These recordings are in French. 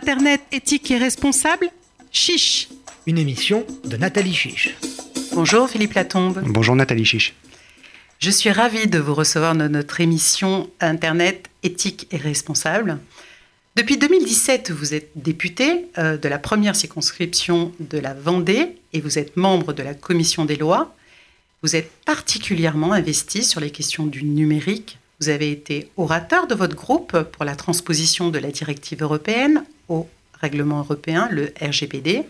Internet éthique et responsable Chiche. Une émission de Nathalie Chiche. Bonjour Philippe Latombe. Bonjour Nathalie Chiche. Je suis ravie de vous recevoir dans notre émission Internet éthique et responsable. Depuis 2017, vous êtes député euh, de la première circonscription de la Vendée et vous êtes membre de la commission des lois. Vous êtes particulièrement investi sur les questions du numérique. Vous avez été orateur de votre groupe pour la transposition de la directive européenne au règlement européen, le RGPD.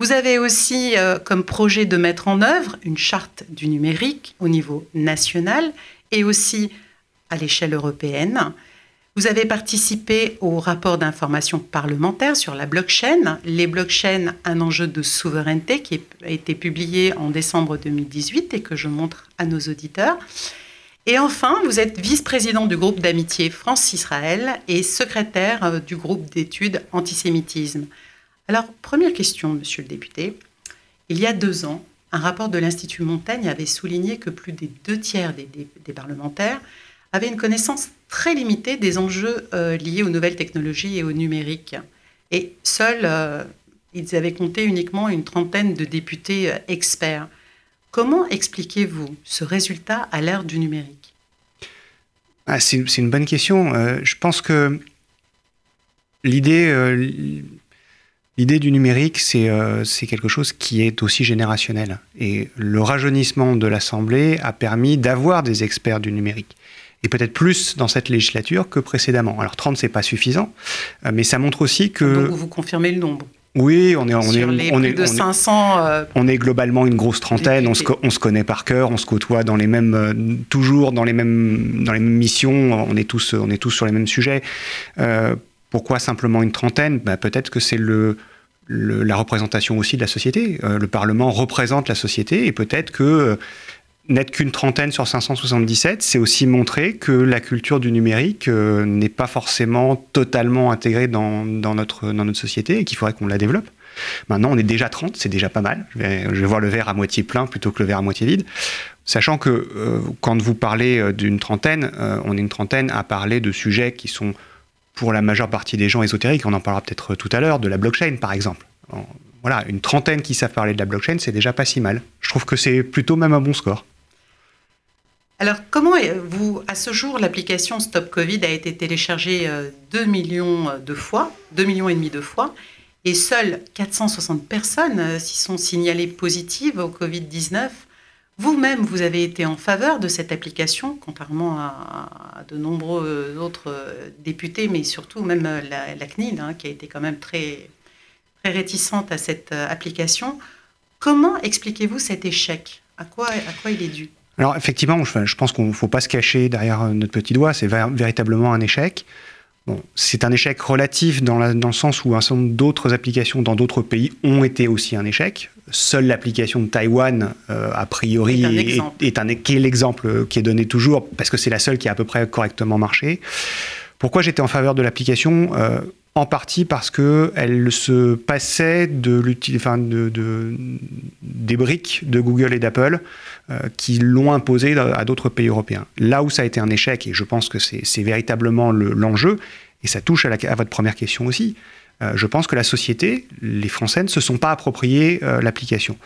Vous avez aussi euh, comme projet de mettre en œuvre une charte du numérique au niveau national et aussi à l'échelle européenne. Vous avez participé au rapport d'information parlementaire sur la blockchain, les blockchains, un enjeu de souveraineté qui a été publié en décembre 2018 et que je montre à nos auditeurs. Et enfin, vous êtes vice-président du groupe d'amitié France-Israël et secrétaire euh, du groupe d'études antisémitisme. Alors, première question, monsieur le député. Il y a deux ans, un rapport de l'Institut Montaigne avait souligné que plus des deux tiers des, parlementaires avaient une connaissance très limitée des enjeux euh, liés aux nouvelles technologies et au numérique. Et seuls, euh, ils avaient compté uniquement une trentaine de députés experts. Comment expliquez-vous ce résultat à l'ère du numérique? Ah, c'est, une bonne question. Euh, je pense que l'idée, euh, du numérique, euh, c'est, quelque chose qui est aussi générationnel. Et le rajeunissement de l'Assemblée a permis d'avoir des experts du numérique. Et peut-être plus dans cette législature que précédemment. Alors 30, c'est pas suffisant, mais ça montre aussi que... Donc vous confirmez le nombre oui, on est, on est, on est, de 500, euh, on est globalement une grosse trentaine. On se, on se, connaît par cœur, on se côtoie dans les mêmes, euh, toujours dans les mêmes, dans les mêmes missions. On est tous, on est tous sur les mêmes sujets. Euh, pourquoi simplement une trentaine? Bah, Peut-être que c'est le, la représentation aussi de la société. le Parlement représente la société et peut-être que n'être qu'une trentaine sur 577, c'est aussi montrer que la culture du numérique euh, n'est pas forcément totalement intégrée dans, notre, société et qu'il faudrait qu'on la développe. Maintenant, on est déjà 30, c'est déjà pas mal. Je vais, voir le verre à moitié plein plutôt que le verre à moitié vide. Sachant que euh, quand vous parlez euh, d'une trentaine, on est une trentaine à parler de sujets qui sont pour la majeure partie des gens ésotériques. On en parlera peut-être tout à l'heure, de la blockchain par exemple. Voilà, une trentaine qui savent parler de la blockchain, c'est déjà pas si mal. Je trouve que c'est plutôt même un bon score. Alors, comment vous, à ce jour, l'application Stop Covid a été téléchargée 2 euh, millions de fois, 2 millions et demi de fois, et seules 460 personnes euh, s'y sont signalées positives au Covid-19. Vous-même, vous avez été en faveur de cette application, contrairement à, de nombreux autres euh, députés, mais surtout même la, CNIL, hein, qui a été quand même très, très réticente à cette application. Comment expliquez-vous cet échec? À quoi, à quoi il est dû? Alors effectivement, je, pense qu'on ne faut pas se cacher derrière notre petit doigt, c'est véritablement un échec. Bon, c'est un échec relatif dans, le sens où un certain nombre d'autres applications dans d'autres pays ont été aussi un échec. Seule l'application de Taïwan, euh, a priori, est, un, est, l'exemple qui est donné toujours, parce que c'est la seule qui a à peu près correctement marché. Pourquoi j'étais en faveur de l'application? Euh, en partie parce qu'elle se passait de, de, des briques de Google et d'Apple euh, qui l'ont imposé à d'autres pays européens. Là où ça a été un échec, et je pense que c'est véritablement l'enjeu, et ça touche à, à, votre première question aussi, euh, je pense que la société, les Français, ne se sont pas appropriés euh, l'application.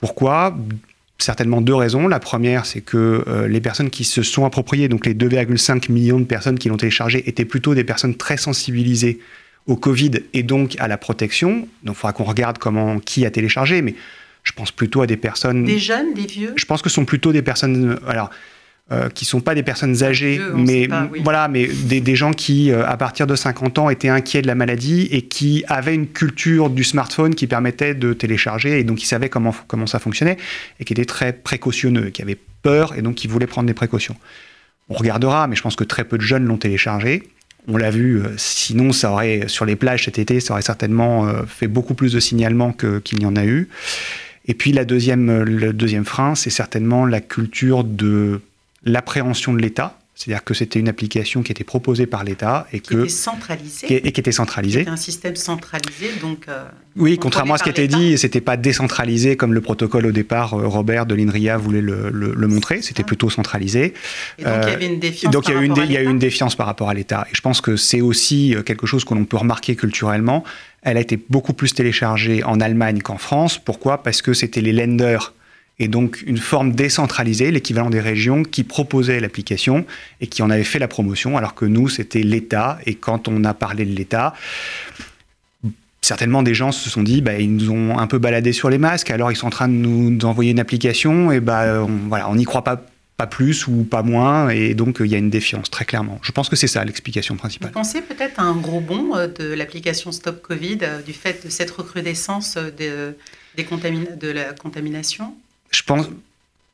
Pourquoi? Certainement deux raisons. La première, c'est que les personnes qui se sont appropriées, donc les 2,5 millions de personnes qui l'ont téléchargé, étaient plutôt des personnes très sensibilisées au Covid et donc à la protection. Donc il faudra qu'on regarde comment, qui a téléchargé, mais je pense plutôt à des personnes. Des jeunes, des vieux? Je pense que ce sont plutôt des personnes. Alors, euh, qui sont pas des personnes âgées, mais voilà, mais des, gens qui, euh, à partir de 50 ans, étaient inquiets de la maladie et qui avaient une culture du smartphone qui permettait de télécharger et donc qui savaient comment, comment ça fonctionnait et qui étaient très précautionneux, qui avaient peur et donc qui voulaient prendre des précautions. On regardera, mais je pense que très peu de jeunes l'ont téléchargé. On l'a vu, euh, sinon ça aurait sur les plages cet été, ça aurait certainement euh, fait beaucoup plus de signalements qu'il n'y en a eu. Et puis la deuxième, le deuxième frein, c'est certainement la culture de l'appréhension de l'État. C'est-à-dire que c'était une application qui était proposée par l'État et qui que était centralisée. Qui, et qui était centralisée. C'était un système centralisé, donc. Euh, oui, contrairement à ce qui était dit, c'était pas décentralisé comme le protocole au départ. Euh, Robert de l'INRIA voulait le, le, montrer. C'était plutôt centralisé. Et donc il y avait une défiance. Donc il y a, une, il y a eu une défiance par rapport à l'État. Et je pense que c'est aussi quelque chose que l'on peut remarquer culturellement. Elle a été beaucoup plus téléchargée en Allemagne qu'en France. Pourquoi? Parce que c'était les lenders et donc une forme décentralisée, l'équivalent des régions, qui proposaient l'application et qui en avait fait la promotion, alors que nous, c'était l'État. Et quand on a parlé de l'État, certainement des gens se sont dit, bah, ils nous ont un peu baladé sur les masques, alors ils sont en train de nous envoyer une application, et bah, on, n'y croit pas pas plus ou pas moins, et donc il y a une défiance, très clairement. Je pense que c'est ça l'explication principale. Vous pensez peut-être à un gros bond euh, de l'application Stop Covid, euh, du fait de cette recrudescence euh, de, des de la contamination? Je pense.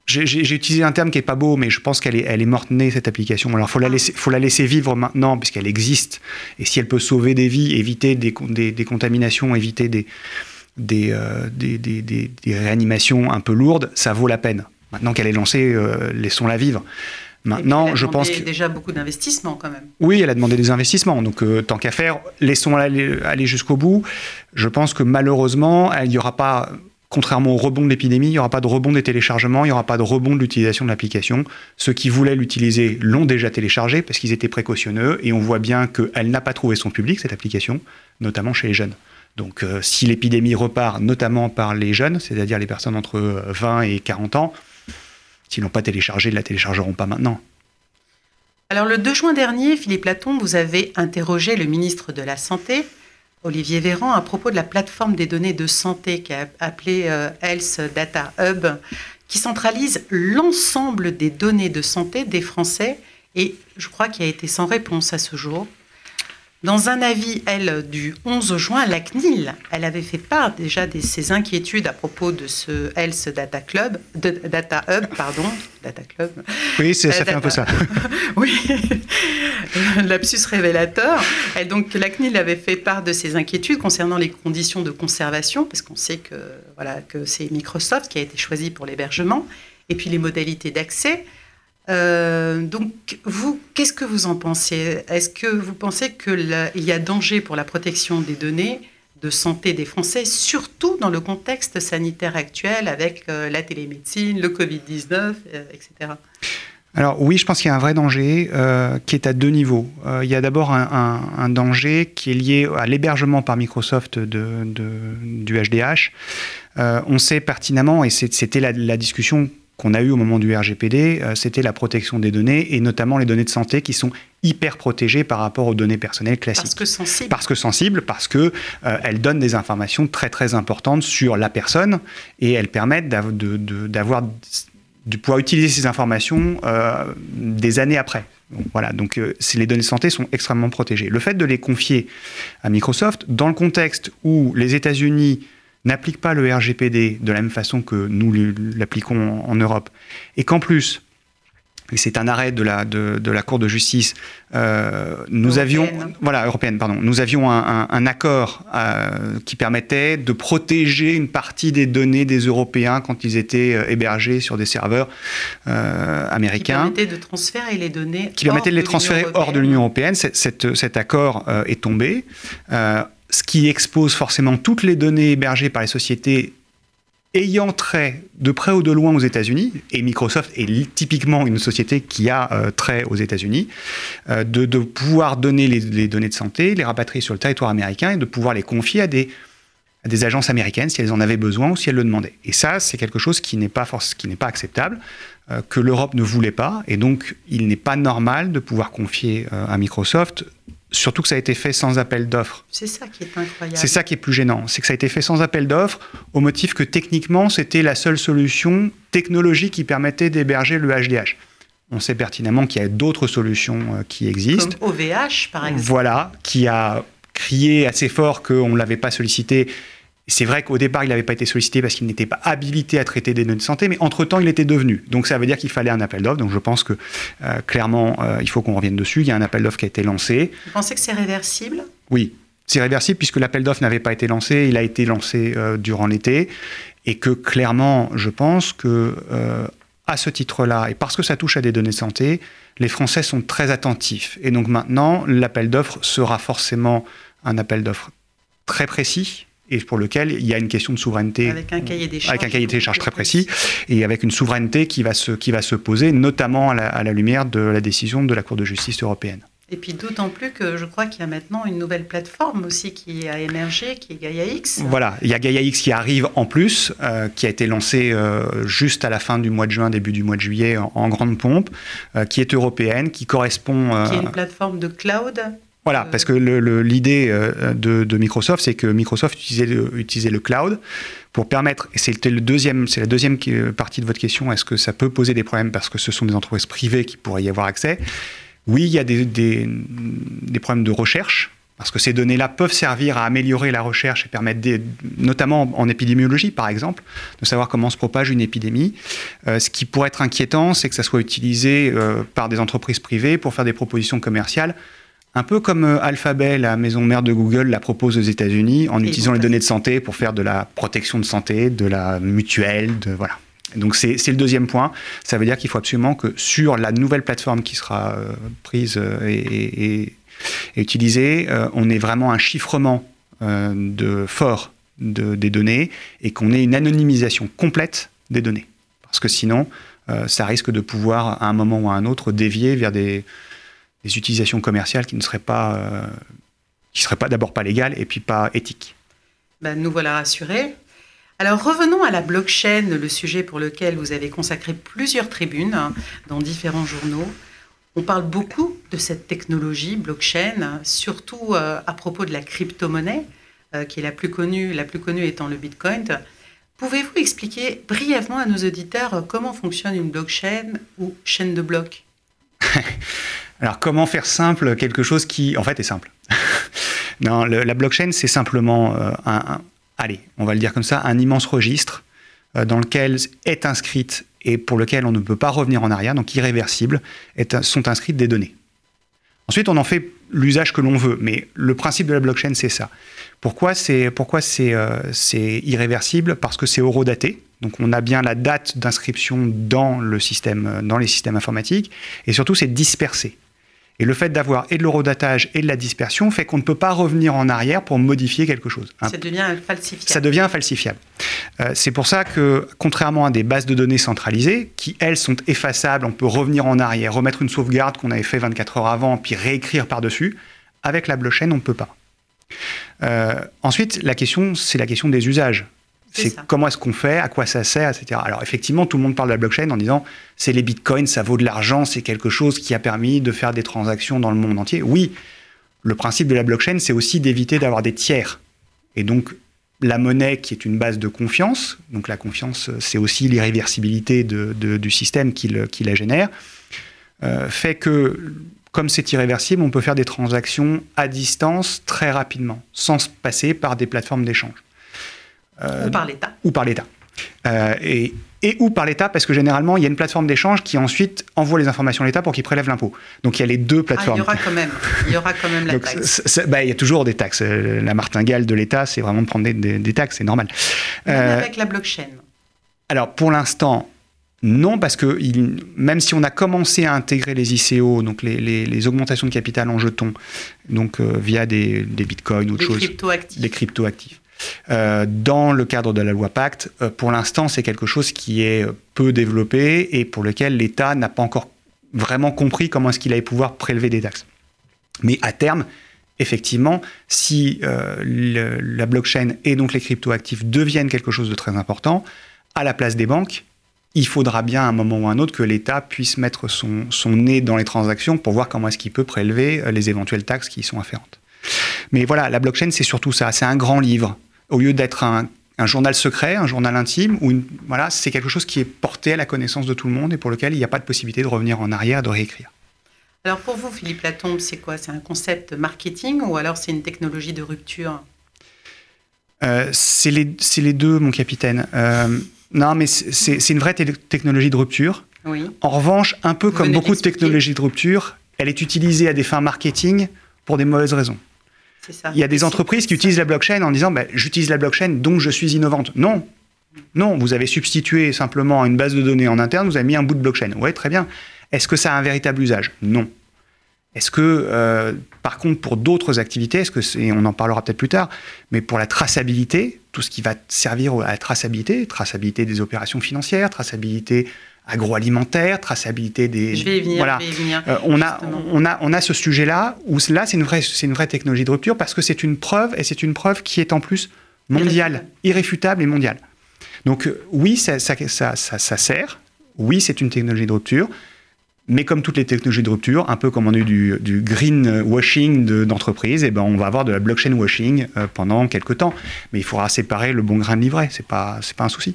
J'ai utilisé un terme qui est pas beau, mais je pense qu'elle est, elle est morte-née, cette application. Alors, il faut, la laisser, faut la laisser vivre maintenant, puisqu'elle existe. Et si elle peut sauver des vies, éviter des, des, contaminations, éviter des, euh, des, des, des, réanimations un peu lourdes, ça vaut la peine. Maintenant qu'elle est lancée, euh, laissons-la vivre. Maintenant, je pense que déjà beaucoup d'investissements quand même. Oui, elle a demandé des investissements. Donc, euh, tant qu'à faire, laissons-la aller, aller jusqu'au bout. Je pense que malheureusement, il n'y aura pas contrairement au rebond de l'épidémie, il n'y aura pas de rebond des téléchargements, il n'y aura pas de rebond de l'utilisation de l'application. Ceux qui voulaient l'utiliser l'ont déjà téléchargé parce qu'ils étaient précautionneux et on voit bien qu'elle n'a pas trouvé son public, cette application, notamment chez les jeunes. Donc euh, si l'épidémie repart notamment par les jeunes, c'est-à-dire les personnes entre 20 et 40 ans, s'ils n'ont pas téléchargé, ils ne la téléchargeront pas maintenant. Alors le 2 juin dernier, Philippe Laton, vous avez interrogé le ministre de la Santé Olivier Véran à propos de la plateforme des données de santé qui appelée euh, Health Data Hub, qui centralise l'ensemble des données de santé des Français et je crois qu'il a été sans réponse à ce jour. Dans un avis, elle, du 11 juin, la CNIL, elle avait fait part déjà de ses inquiétudes à propos de ce Health Data Club, de, Data Hub, pardon, Data Club. Oui, ça fait un peu ça. oui, lapsus révélateur. Et donc, la CNIL avait fait part de ses inquiétudes concernant les conditions de conservation, parce qu'on sait que, voilà, que c'est Microsoft qui a été choisi pour l'hébergement, et puis les modalités d'accès. Euh, donc, vous, qu'est-ce que vous en pensez? Est-ce que vous pensez qu'il y a danger pour la protection des données de santé des Français, surtout dans le contexte sanitaire actuel avec euh, la télémédecine, le Covid-19, euh, etc. Alors oui, je pense qu'il y a un vrai danger qui est à deux niveaux. il y a d'abord un, danger qui est lié à l'hébergement par Microsoft du HDH. on sait pertinemment, et c'était la discussion qu'on a eu au moment du RGPD, euh, c'était la protection des données et notamment les données de santé qui sont hyper protégées par rapport aux données personnelles classiques. Parce que sensibles. Parce que sensibles, parce que euh, elles donnent des informations très très importantes sur la personne et elles permettent d'avoir de, pouvoir utiliser ces informations euh, des années après. voilà, donc les données de santé sont extrêmement protégées. Le fait de les confier à Microsoft, dans le contexte où les États-Unis n'applique pas le RGPD de la même façon que nous l'appliquons en, Europe, et qu'en plus, et c'est un arrêt de la, de, de, la Cour de justice, euh, nous avions, voilà, européenne, pardon, nous avions un, un, accord euh, qui permettait de protéger une partie des données des Européens quand ils étaient euh, hébergés sur des serveurs américains. Qui permettait de transférer les données. Qui permettait de les transférer hors de l'Union européenne. Cet, cet accord est tombé ce qui expose forcément toutes les données hébergées par les sociétés ayant trait de près ou de loin aux États-Unis, et Microsoft est typiquement une société qui a euh, trait aux États-Unis, euh, de, pouvoir donner les, données de santé, les rapatrier sur le territoire américain et de pouvoir les confier à des, agences américaines si elles en avaient besoin ou si elles le demandaient. Et ça, c'est quelque chose qui n'est pas, qui n'est pas acceptable, euh, que l'Europe ne voulait pas, et donc il n'est pas normal de pouvoir confier à Microsoft Surtout que ça a été fait sans appel d'offres. C'est ça qui est incroyable. C'est ça qui est plus gênant. C'est que ça a été fait sans appel d'offres au motif que techniquement, c'était la seule solution technologique qui permettait d'héberger le HDH. On sait pertinemment qu'il y a d'autres solutions euh, qui existent. Comme OVH, par exemple. Voilà, qui a crié assez fort qu'on ne l'avait pas sollicité c'est vrai qu'au départ, il n'avait pas été sollicité parce qu'il n'était pas habilité à traiter des données de santé, mais entre-temps, il était devenu. Donc ça veut dire qu'il fallait un appel d'offres. Donc je pense que euh, clairement, euh, il faut qu'on revienne dessus. Il y a un appel d'offres qui a été lancé. Vous pensez que c'est réversible? Oui, c'est réversible puisque l'appel d'offres n'avait pas été lancé. Il a été lancé euh, durant l'été. Et que clairement, je pense que à ce titre-là, et parce que ça touche à des données de santé, les Français sont très attentifs. Et donc maintenant, l'appel d'offres sera forcément un appel d'offres très précis, et pour lequel il y a une question de souveraineté. Avec un cahier des charges. Avec un cahier des charges très précis, et avec une souveraineté qui va se, qui va se poser, notamment à la, à la lumière de la décision de la Cour de justice européenne. Et puis d'autant plus que je crois qu'il y a maintenant une nouvelle plateforme aussi qui a émergé, qui est Gaia X. Voilà, il y a Gaia X qui arrive en plus, euh, qui a été lancée euh, juste à la fin du mois de juin, début du mois de juillet en, en grande pompe, euh, qui est européenne, qui correspond... qui est une plateforme de cloud voilà, parce que l'idée de, de, Microsoft, c'est que Microsoft utilisait le, utilisait le cloud pour permettre, et c'est le deuxième, c'est la deuxième partie de votre question, est-ce que ça peut poser des problèmes parce que ce sont des entreprises privées qui pourraient y avoir accès? Oui, il y a des, des, des problèmes de recherche, parce que ces données-là peuvent servir à améliorer la recherche et permettre, des, notamment en épidémiologie par exemple, de savoir comment se propage une épidémie. Euh, ce qui pourrait être inquiétant, c'est que ça soit utilisé euh, par des entreprises privées pour faire des propositions commerciales, un peu comme euh, Alphabet, la maison mère de Google, la propose aux États-Unis en et utilisant les données de santé pour faire de la protection de santé, de la mutuelle, de voilà. Donc c'est le deuxième point. Ça veut dire qu'il faut absolument que sur la nouvelle plateforme qui sera euh, prise euh, et, et, et, utilisée, euh, on ait vraiment un chiffrement de fort de, des données et qu'on ait une anonymisation complète des données. Parce que sinon, ça risque de pouvoir, à un moment ou à un autre, dévier vers des, des utilisations commerciales qui ne seraient pas, qui seraient pas d'abord pas légales et puis pas éthiques. Ben, nous voilà rassurés. Alors revenons à la blockchain, le sujet pour lequel vous avez consacré plusieurs tribunes dans différents journaux. On parle beaucoup de cette technologie blockchain, surtout euh, à propos de la crypto-monnaie, euh, qui est la plus connue, la plus connue étant le Bitcoin. Pouvez-vous expliquer brièvement à nos auditeurs comment fonctionne une blockchain ou chaîne de blocs? Alors comment faire simple quelque chose qui en fait est simple? Non, la blockchain c'est simplement euh, un, allez, on va le dire comme ça, un immense registre euh, dans lequel est inscrite et pour lequel on ne peut pas revenir en arrière, donc irréversible, sont inscrites des données. Ensuite, on en fait l'usage que l'on veut, mais le principe de la blockchain, c'est ça. Pourquoi c'est euh, irréversible? Parce que c'est horodaté, donc on a bien la date d'inscription dans le dans les systèmes informatiques, et surtout c'est dispersé. Et le fait d'avoir et de l'eurodatage et de la dispersion fait qu'on ne peut pas revenir en arrière pour modifier quelque chose. Ça devient falsifiable. Ça devient falsifiable. Euh, c'est pour ça que, contrairement à des bases de données centralisées, qui elles sont effaçables, on peut revenir en arrière, remettre une sauvegarde qu'on avait fait 24 heures avant, puis réécrire par-dessus, avec la blockchain, on ne peut pas. Euh, ensuite, la question, c'est la question des usages. C'est comment est-ce qu'on fait, à quoi ça sert, etc. Alors effectivement, tout le monde parle de la blockchain en disant c'est les bitcoins, ça vaut de l'argent, c'est quelque chose qui a permis de faire des transactions dans le monde entier. Oui, le principe de la blockchain, c'est aussi d'éviter d'avoir des tiers. Et donc la monnaie qui est une base de confiance, donc la confiance, c'est aussi l'irréversibilité de, de, du système qui, le, qui la génère, euh, fait que comme c'est irréversible, on peut faire des transactions à distance très rapidement, sans passer par des plateformes d'échange. Euh, ou par l'État. Ou par l'État. Euh, et, et, ou par l'État, parce que généralement, il y a une plateforme d'échange qui ensuite envoie les informations à l'État pour qu'il prélève l'impôt. Donc il y a les deux plateformes. Ah, il y aura quand même, il y aura quand même la Donc, taxe. bah, il y a toujours des taxes. La martingale de l'État, c'est vraiment de prendre des, des, des taxes, c'est normal. Euh, avec la blockchain Alors pour l'instant, non, parce que il, même si on a commencé à intégrer les ICO, donc les, les, les augmentations de capital en jetons, donc euh, via des, des bitcoins ou autre chose, crypto-actifs. des crypto-actifs. Euh, dans le cadre de la loi Pacte, euh, pour l'instant, c'est quelque chose qui est peu développé et pour lequel l'État n'a pas encore vraiment compris comment est-ce qu'il allait pouvoir prélever des taxes. Mais à terme, effectivement, si euh, la blockchain et donc les cryptoactifs deviennent quelque chose de très important, à la place des banques, il faudra bien à un moment ou à un autre que l'État puisse mettre son, son, nez dans les transactions pour voir comment est-ce qu'il peut prélever les éventuelles taxes qui y sont afférentes. Mais voilà, la blockchain, c'est surtout ça. C'est un grand livre au lieu d'être un, un, journal secret, un journal intime, ou voilà, c'est quelque chose qui est porté à la connaissance de tout le monde et pour lequel il n'y a pas de possibilité de revenir en arrière, de réécrire. Alors pour vous, Philippe Latombe, c'est quoi? C'est un concept marketing ou alors c'est une technologie de rupture? Euh, C'est les, les, deux, mon capitaine. Euh, non, mais c'est une vraie technologie de rupture. Oui. En revanche, un peu vous comme beaucoup de technologies de rupture, elle est utilisée à des fins marketing pour des mauvaises raisons. Ça. Il y a des entreprises qui utilisent la blockchain en disant bah, j'utilise la blockchain donc je suis innovante. Non, Non, vous avez substitué simplement une base de données en interne, vous avez mis un bout de blockchain. Oui, très bien. Est-ce que ça a un véritable usage? Non. Est-ce que, euh, par contre, pour d'autres activités, est-ce que on en parlera peut-être plus tard, mais pour la traçabilité, tout ce qui va servir à la traçabilité, traçabilité des opérations financières, traçabilité agroalimentaire, traçabilité des. Je vais y venir. Voilà. Je vais y venir, Euh, on, a, on, a, on a ce sujet-là où là, c'est une, vraie, c'est une vraie technologie de rupture parce que c'est une preuve et c'est une preuve qui est en plus mondiale, irréfutable, et mondiale. Donc, euh, oui, ça, ça, ça, ça, sert. Oui, c'est une technologie de rupture. Mais comme toutes les technologies de rupture, un peu comme on a eu du, du green washing de- d'entreprise, eh ben on va avoir de la blockchain washing euh, pendant quelques temps. Mais il faudra séparer le bon grain de l'ivraie. C'est pas, c'est pas un souci.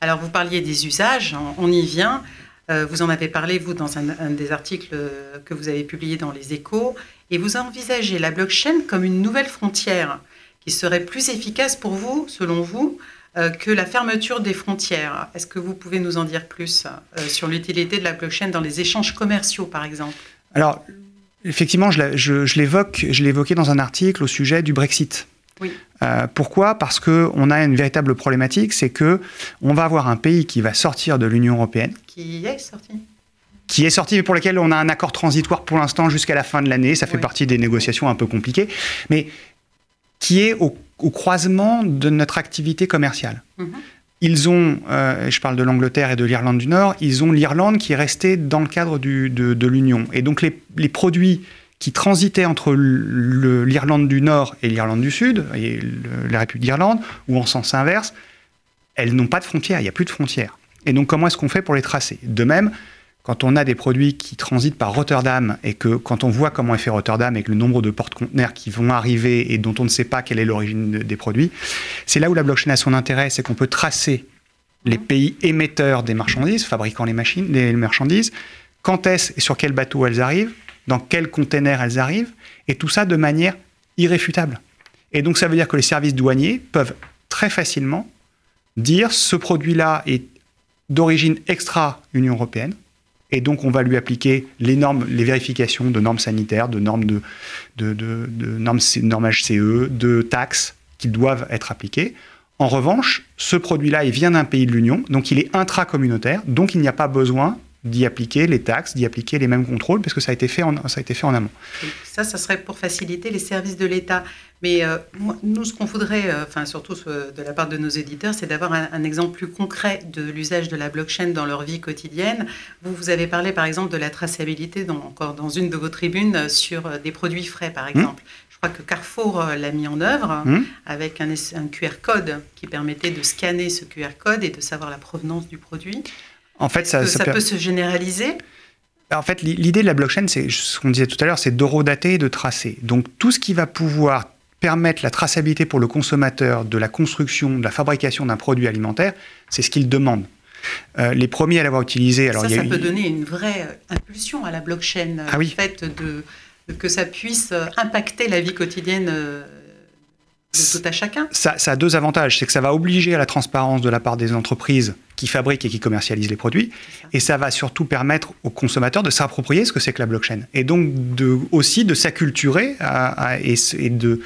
Alors, vous parliez des usages, on- y vient. Euh, vous en avez parlé, vous, dans un, des articles euh, que vous avez publiés dans Les Échos, et vous envisagez la blockchain comme une nouvelle frontière qui serait plus efficace pour vous, selon vous, euh, que la fermeture des frontières. Est-ce que vous pouvez nous en dire plus sur l'utilité de la blockchain dans les échanges commerciaux, par exemple? Alors, effectivement, je, évoqué dans un article au sujet du Brexit. Oui. Euh, pourquoi? Parce qu'on a une véritable problématique, c'est que on va avoir un pays qui va sortir de l'Union européenne, Qui est sorti? Qui est sorti, mais pour lequel on a un accord transitoire pour l'instant jusqu'à la fin de l'année. Ça fait Oui. partie des négociations un peu compliquées, mais qui est au, au croisement de notre activité commerciale. Mhm. Ils ont, euh, je parle de l'Angleterre et de l'Irlande du Nord, ils ont l'Irlande qui est restée dans le cadre du- de, de l'Union. Et donc les, les produits qui transitaient entre l'Irlande du Nord et l'Irlande du Sud, et la République d'Irlande, ou en sens inverse, elles n'ont pas de frontières, il n'y a plus de frontières. Et donc comment est-ce qu'on fait pour les tracer? De même, quand on a des produits qui transitent par Rotterdam et que quand on voit comment est fait Rotterdam et que le nombre de porte-conteneurs qui vont arriver et dont on ne sait pas quelle est l'origine de- des produits, c'est là où la blockchain a son intérêt, c'est qu'on peut tracer les pays émetteurs des marchandises, fabriquant les machines, les marchandises, quand est-ce et sur quel bateau elles arrivent, dans quel container elles arrivent, et tout ça de manière irréfutable. Et donc ça veut dire que les services douaniers peuvent très facilement dire ce produit-là est d'origine extra-Union européenne, et donc on va lui appliquer les normes, les vérifications de normes sanitaires, de normes de, de, normes, HCE, de taxes qui doivent être appliquées. En revanche, ce produit-là, il vient d'un pays de l'Union, donc il est intracommunautaire, donc il n'y a pas besoin d'y appliquer les taxes, d'y appliquer les mêmes contrôles, parce que ça a été fait en, ça a été fait en amont. Ça, ça serait pour faciliter les services de l'État. Mais euh, nous, ce qu'on voudrait, euh, enfin surtout euh, de la part de nos éditeurs, c'est d'avoir un, un exemple plus concret de l'usage de la blockchain dans leur vie quotidienne. Vous, vous avez parlé par exemple de la traçabilité, dans, encore dans une de vos tribunes, sur des produits frais, par exemple. Je crois que Carrefour l'a mis en œuvre Hum avec un QR code qui permettait de scanner ce QR code et de savoir la provenance du produit. En fait, ça, ça peut se généraliser En fait, l'i- l'idée de la blockchain, c'est ce qu'on disait tout à l'heure, c'est d'horodater et de tracer. Donc tout ce qui va pouvoir permettre la traçabilité pour le consommateur de la construction, de la fabrication d'un produit alimentaire, c'est ce qu'il demande. Euh, les premiers à l'avoir utilisé, alors ça, il y a ça eu- peut donner une vraie euh, impulsion à la blockchain. euh, Ah oui. Le fait de, que ça puisse impacter la vie quotidienne de tout à chacun. ça, ça a deux avantages. C'est que ça va obliger à la transparence de la part des entreprises qui fabriquent et qui commercialisent les produits. Ça. Et ça va surtout permettre aux consommateurs de s'approprier ce que c'est que la blockchain. Et donc de, aussi de s'acculturer et, de,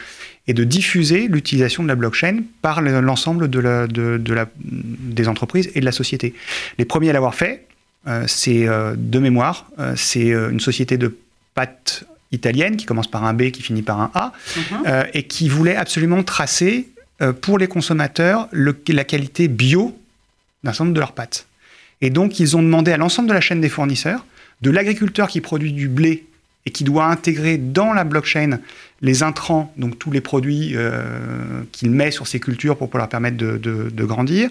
et de diffuser l'utilisation de la blockchain par le- l'ensemble de la, de, de la, des entreprises et de la société. Les premiers à l'avoir fait, euh, c'est euh, de mémoire, euh, c'est une société de pâtes italienne qui commence par un B, qui finit par un A, Mhm. euh, et qui voulait absolument tracer euh, pour les consommateurs le- la qualité bio d'un certain nombre de leurs pâtes. Et donc, ils ont demandé à l'ensemble de la chaîne des fournisseurs, de l'agriculteur qui produit du blé et qui doit intégrer dans la blockchain les intrants, donc tous les produits euh, qu'il met sur ses cultures pour, pour leur permettre de, de- de grandir,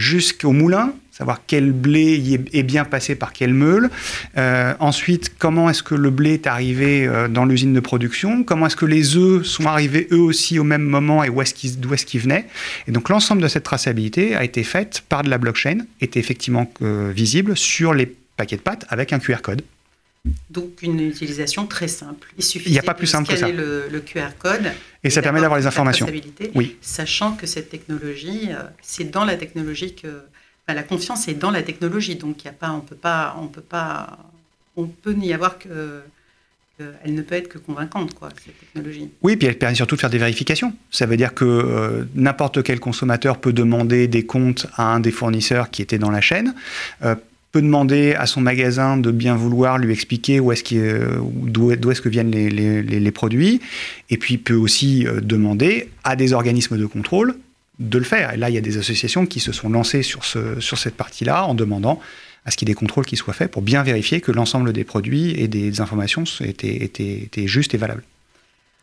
jusqu'au moulin, savoir quel blé y est, bien passé par quel meule. Euh, ensuite, comment est-ce que le blé est arrivé euh, dans l'usine de production? Comment est-ce que les œufs sont arrivés eux aussi au même moment et est-ce d'où est-ce qu'ils venaient? Et donc l'ensemble de cette traçabilité a été faite par de la blockchain, était effectivement euh, visible sur les paquets de pâtes avec un QR code. Donc une utilisation très simple. Il suffit a pas plus simple que scanner Le, le QR code. Et ça permet d'avoir les informations. Oui. Sachant que cette technologie, euh, c'est dans la technologie que enfin, la confiance est dans la technologie. Donc il y a pas, on peut pas, on peut pas, on peut n'y avoir que, elle ne peut être que convaincante, quoi, cette technologie. Oui, puis elle permet surtout de faire des vérifications. Ça veut dire que euh, n'importe quel consommateur peut demander des comptes à un des fournisseurs qui était dans la chaîne, euh, peut demander à son magasin de bien vouloir lui expliquer où est-ce d'où est-ce que viennent les, produits, et puis peut aussi demander à des organismes de contrôle de le faire. Et là, il y a des associations qui se sont lancées sur, ce, sur cette partie-là en demandant à ce qu'il y ait des contrôles qui soient faits pour bien vérifier que l'ensemble des produits et des informations étaient, justes et valables.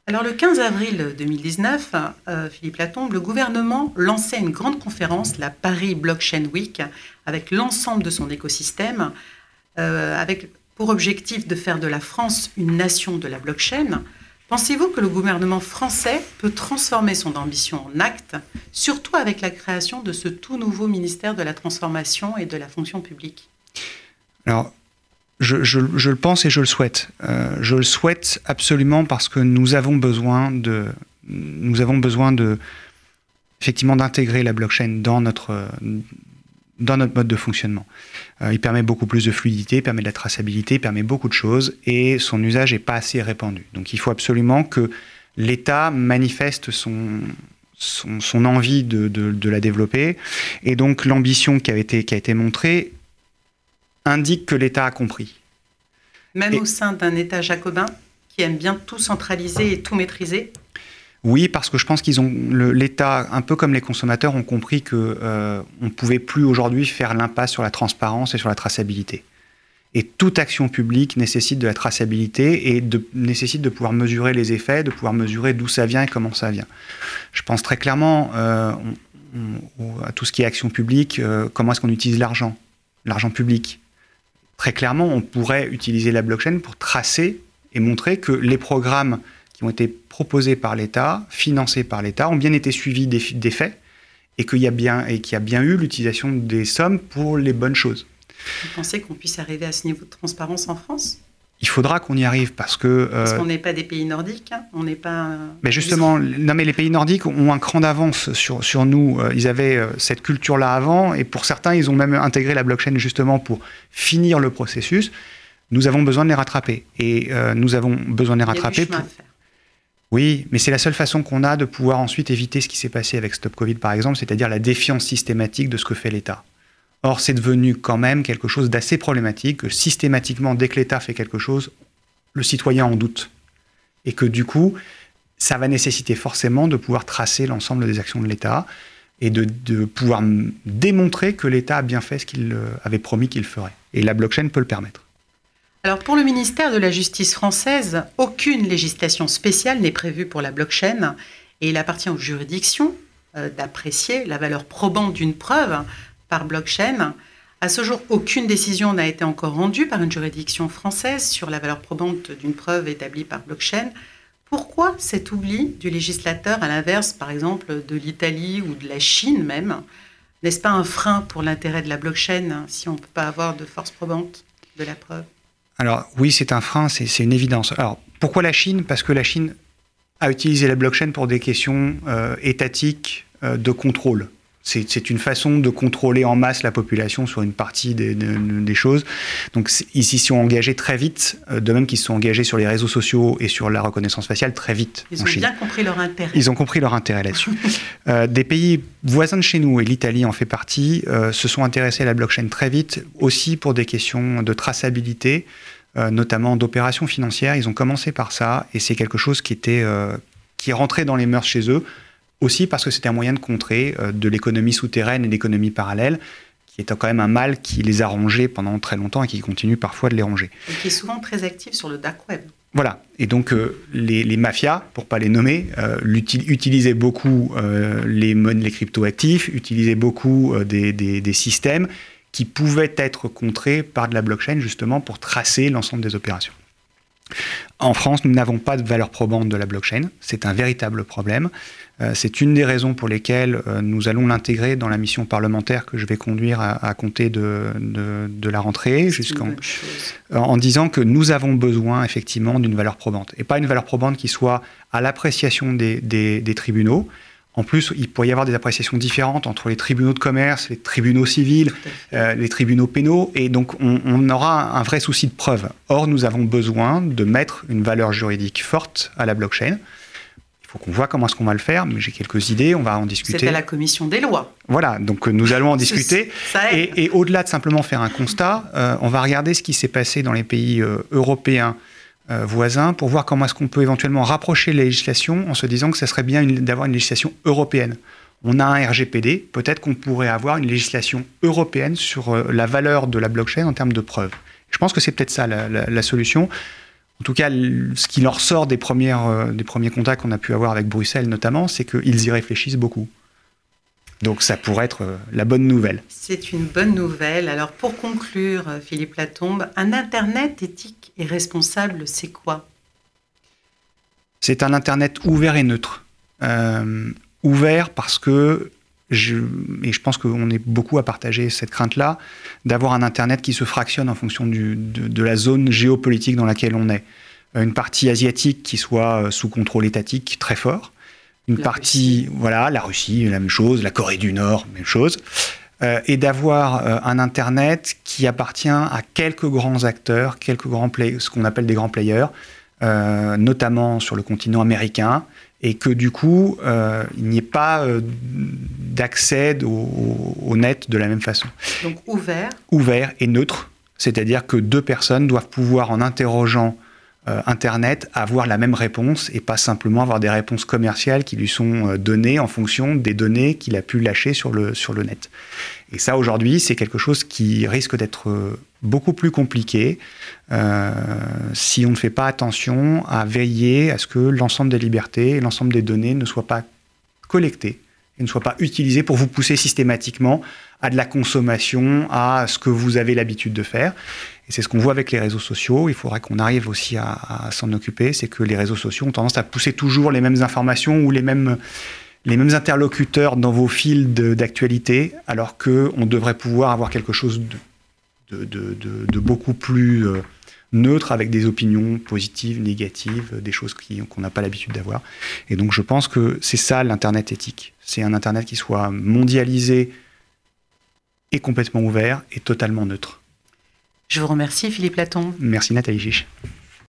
Alors le 15 avril 2019, euh, Philippe Latombe, le gouvernement lançait une grande conférence, la Paris Blockchain Week, avec l'ensemble de son écosystème, euh, avec pour objectif de faire de la France une nation de la blockchain. Pensez-vous que le gouvernement français peut transformer son ambition en acte, surtout avec la création de ce tout nouveau ministère de la transformation et de la fonction publique? Je, le pense et je le souhaite. Euh, je le souhaite absolument parce que nous avons besoin de, nous avons besoin de, effectivement, d'intégrer la blockchain dans notre, dans notre mode de fonctionnement. Euh, il permet beaucoup plus de fluidité, permet de la traçabilité, permet beaucoup de choses et son usage n'est pas assez répandu. Donc il faut absolument que l'État manifeste son, son, envie de, de, la développer et donc l'ambition qui qui a été montrée indique que l'État a compris. Même au sein d'un État jacobin qui aime bien tout centraliser et tout maîtriser oui, parce que je pense qu'ils ont l'État, un peu comme les consommateurs, ont compris que euh, on ne pouvait plus aujourd'hui faire l'impasse sur la transparence et sur la traçabilité. Et toute action publique nécessite de la traçabilité et de, nécessite de pouvoir mesurer les effets, de pouvoir mesurer d'où ça vient et comment ça vient. Je pense très clairement euh, à tout ce qui est action publique, euh, comment est-ce qu'on utilise l'argent, l'argent public. Très clairement, on pourrait utiliser la blockchain pour tracer et montrer que les programmes qui ont été proposés par l'État, financés par l'État, ont bien été suivis des, faits et qu'il y, a bien, et qu'il y a bien eu l'utilisation des sommes pour les bonnes choses. Vous pensez qu'on puisse arriver à ce niveau de transparence en France? Il faudra qu'on y arrive parce que. Euh, parce qu'on n'est pas des pays nordiques, hein. on n'est pas. Mais justement, non, mais les pays nordiques ont un cran d'avance sur, sur nous. Euh, ils avaient euh, cette culture-là avant, et pour certains, ils ont même intégré la blockchain justement pour finir le processus. Nous avons besoin de les rattraper, et nous avons besoin de les rattraper. pour... Oui, mais c'est la seule façon qu'on a de pouvoir ensuite éviter ce qui s'est passé avec Stop Covid, par exemple, c'est-à-dire la défiance systématique de ce que fait l'État. Or, c'est devenu quand même quelque chose d'assez problématique, que systématiquement, dès que l'État fait quelque chose, le citoyen en doute. Et que du coup, ça va nécessiter forcément de pouvoir tracer l'ensemble des actions de l'État et de, pouvoir démontrer que l'État a bien fait ce qu'il euh, avait promis qu'il ferait. Et la blockchain peut le permettre. Alors pour le ministère de la Justice française, aucune législation spéciale n'est prévue pour la blockchain et il appartient aux juridictions euh, d'apprécier la valeur probante d'une preuve par blockchain. À ce jour, aucune décision n'a été encore rendue par une juridiction française sur la valeur probante d'une preuve établie par blockchain. Pourquoi cet oubli du législateur à l'inverse, par exemple, de l'Italie ou de la Chine même? N'est-ce pas un frein pour l'intérêt de la blockchain si on ne peut pas avoir de force probante de la preuve? Alors oui, c'est un frein, c'est une évidence. Alors pourquoi la Chine? Parce que la Chine a utilisé la blockchain pour des questions euh, étatiques euh, de contrôle. C'est une façon de contrôler en masse la population sur une partie des, choses. Donc ils s'y sont engagés très vite, euh, de même qu'ils se sont engagés sur les réseaux sociaux et sur la reconnaissance faciale très vite. Ils ont bien compris leur intérêt. Ils ont compris leur intérêt là-dessus. euh, des pays voisins de chez nous, et l'Italie en fait partie, euh, se sont intéressés à la blockchain très vite, aussi pour des questions de traçabilité, euh, notamment d'opérations financières. Ils ont commencé par ça, et c'est quelque chose qui était qui est rentré dans les mœurs chez eux aussi parce que c'était un moyen de contrer euh, de l'économie souterraine et l'économie parallèle, qui est quand même un mal qui les a rongés pendant très longtemps et qui continue parfois de les ronger. Et qui est souvent très actif sur le dark web. Voilà. Et donc, euh, les, mafias, pour pas les nommer, euh, utilisaient beaucoup les, les crypto-actifs, utilisaient beaucoup des, des, systèmes qui pouvaient être contrés par de la blockchain, justement, pour tracer l'ensemble des opérations. En France, nous n'avons pas de valeur probante de la blockchain. C'est un véritable problème. Euh, c'est une des raisons pour lesquelles euh, nous allons l'intégrer dans la mission parlementaire que je vais conduire à, compter de, la rentrée, jusqu'en en disant que nous avons besoin effectivement d'une valeur probante. Et pas une valeur probante qui soit à l'appréciation des, tribunaux, En plus, il pourrait y avoir des appréciations différentes entre les tribunaux de commerce, les tribunaux civils, euh, les tribunaux pénaux, et donc on, aura un vrai souci de preuve. Or, nous avons besoin de mettre une valeur juridique forte à la blockchain. Il faut qu'on voit comment est-ce qu'on va le faire, mais j'ai quelques idées, on va en discuter. C'est à la commission des lois. Voilà, donc euh, nous allons en discuter. et, au-delà de simplement faire un constat, euh, on va regarder ce qui s'est passé dans les pays européens voisins pour voir comment est-ce qu'on peut éventuellement rapprocher les législations en se disant que ça serait bien d'avoir une législation européenne. On a un RGPD, peut-être qu'on pourrait avoir une législation européenne sur euh, la valeur de la blockchain en termes de preuves. Je pense que c'est peut-être ça la, solution. En tout cas, ce qui leur sort des, euh, des premiers contacts qu'on a pu avoir avec Bruxelles notamment, c'est qu'ils y réfléchissent beaucoup. Donc ça pourrait être euh, la bonne nouvelle. C'est une bonne nouvelle. Alors pour conclure, euh, Philippe Latombe, un Internet éthique et responsable, c'est quoi? C'est un Internet ouvert et neutre. Euh, ouvert parce que, je, et je pense qu'on est beaucoup à partager cette crainte-là, d'avoir un Internet qui se fractionne en fonction de, de, la zone géopolitique dans laquelle on est. Une partie asiatique qui soit sous contrôle étatique très fort, une partie, voilà, la Russie, la même chose, la Corée du Nord, même chose, euh, et d'avoir euh, un Internet qui appartient à quelques grands acteurs, quelques grands players, ce qu'on appelle des grands players, euh, notamment sur le continent américain, et que du coup, il n'y ait pas d'accès au, au, net de la même façon. Donc ouvert. Ouvert et neutre, c'est-à-dire que deux personnes doivent pouvoir, en interrogeant Internet avoir la même réponse et pas simplement avoir des réponses commerciales qui lui sont euh, données en fonction des données qu'il a pu lâcher sur le, sur le net. Et ça, aujourd'hui, c'est quelque chose qui risque d'être euh, beaucoup plus compliqué si on ne fait pas attention à veiller à ce que l'ensemble des libertés et l'ensemble des données ne soient pas collectées et ne soient pas utilisées pour vous pousser systématiquement à de la consommation, à ce que vous avez l'habitude de faire. Et c'est ce qu'on voit avec les réseaux sociaux. Il faudrait qu'on arrive aussi à, s'en occuper. C'est que les réseaux sociaux ont tendance à pousser toujours les mêmes informations ou les mêmes, les mêmes interlocuteurs dans vos fils d'actualité, alors qu'on devrait pouvoir avoir quelque chose de, beaucoup plus euh, neutre avec des opinions positives, négatives, des choses qu'on n'a pas l'habitude d'avoir. Et donc je pense que c'est ça l'Internet éthique. C'est un Internet qui soit mondialisé et complètement ouvert et totalement neutre. Je vous remercie Philippe Laton. Merci Nathalie Chiche.